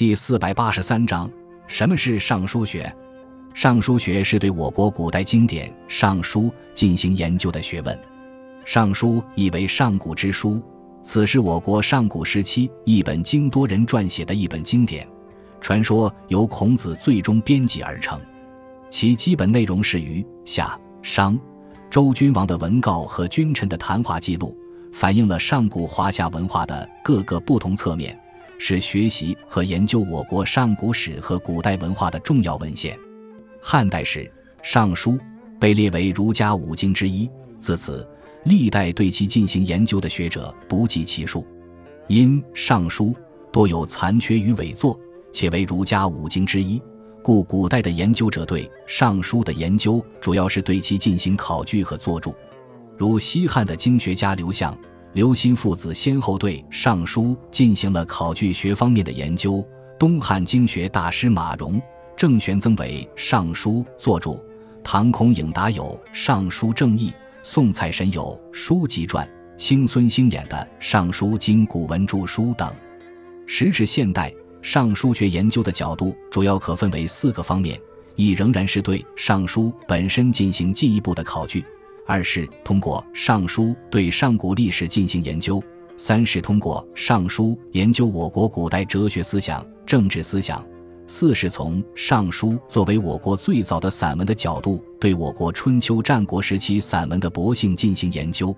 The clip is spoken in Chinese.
第四百八十三章：什么是尚书学？尚书学是对我国古代经典《尚书》进行研究的学问。《尚书》意为上古之书，此是我国上古时期一本经多人撰写的一本经典，传说由孔子最终编辑而成。其基本内容是于夏、商、周君王的文告和君臣的谈话记录，反映了上古华夏文化的各个不同侧面，是学习和研究我国上古史和古代文化的重要文献。汉代时，《尚书》被列为儒家五经之一，自此，历代对其进行研究的学者不计其数。因《尚书》多有残缺与伪作，且为儒家五经之一，故古代的研究者对《尚书》的研究主要是对其进行考据和作注。如西汉的经学家刘向、刘歆父子先后对《尚书》进行了考据学方面的研究。东汉经学大师马融。郑玄曾为《尚书》作注，唐孔颖达有《尚书正义》，宋蔡神有《书籍传》，清孙兴衍的《尚书经古文注书》等。时至现代，尚书学研究的角度主要可分为四个方面：一仍然是对《尚书》本身进行进一步的考据；二是通过《尚书》对上古历史进行研究；三是通过《尚书》研究我国古代哲学思想、政治思想。四是从《尚书》作为我国最早的散文的角度，对我国春秋战国时期散文的博性进行研究。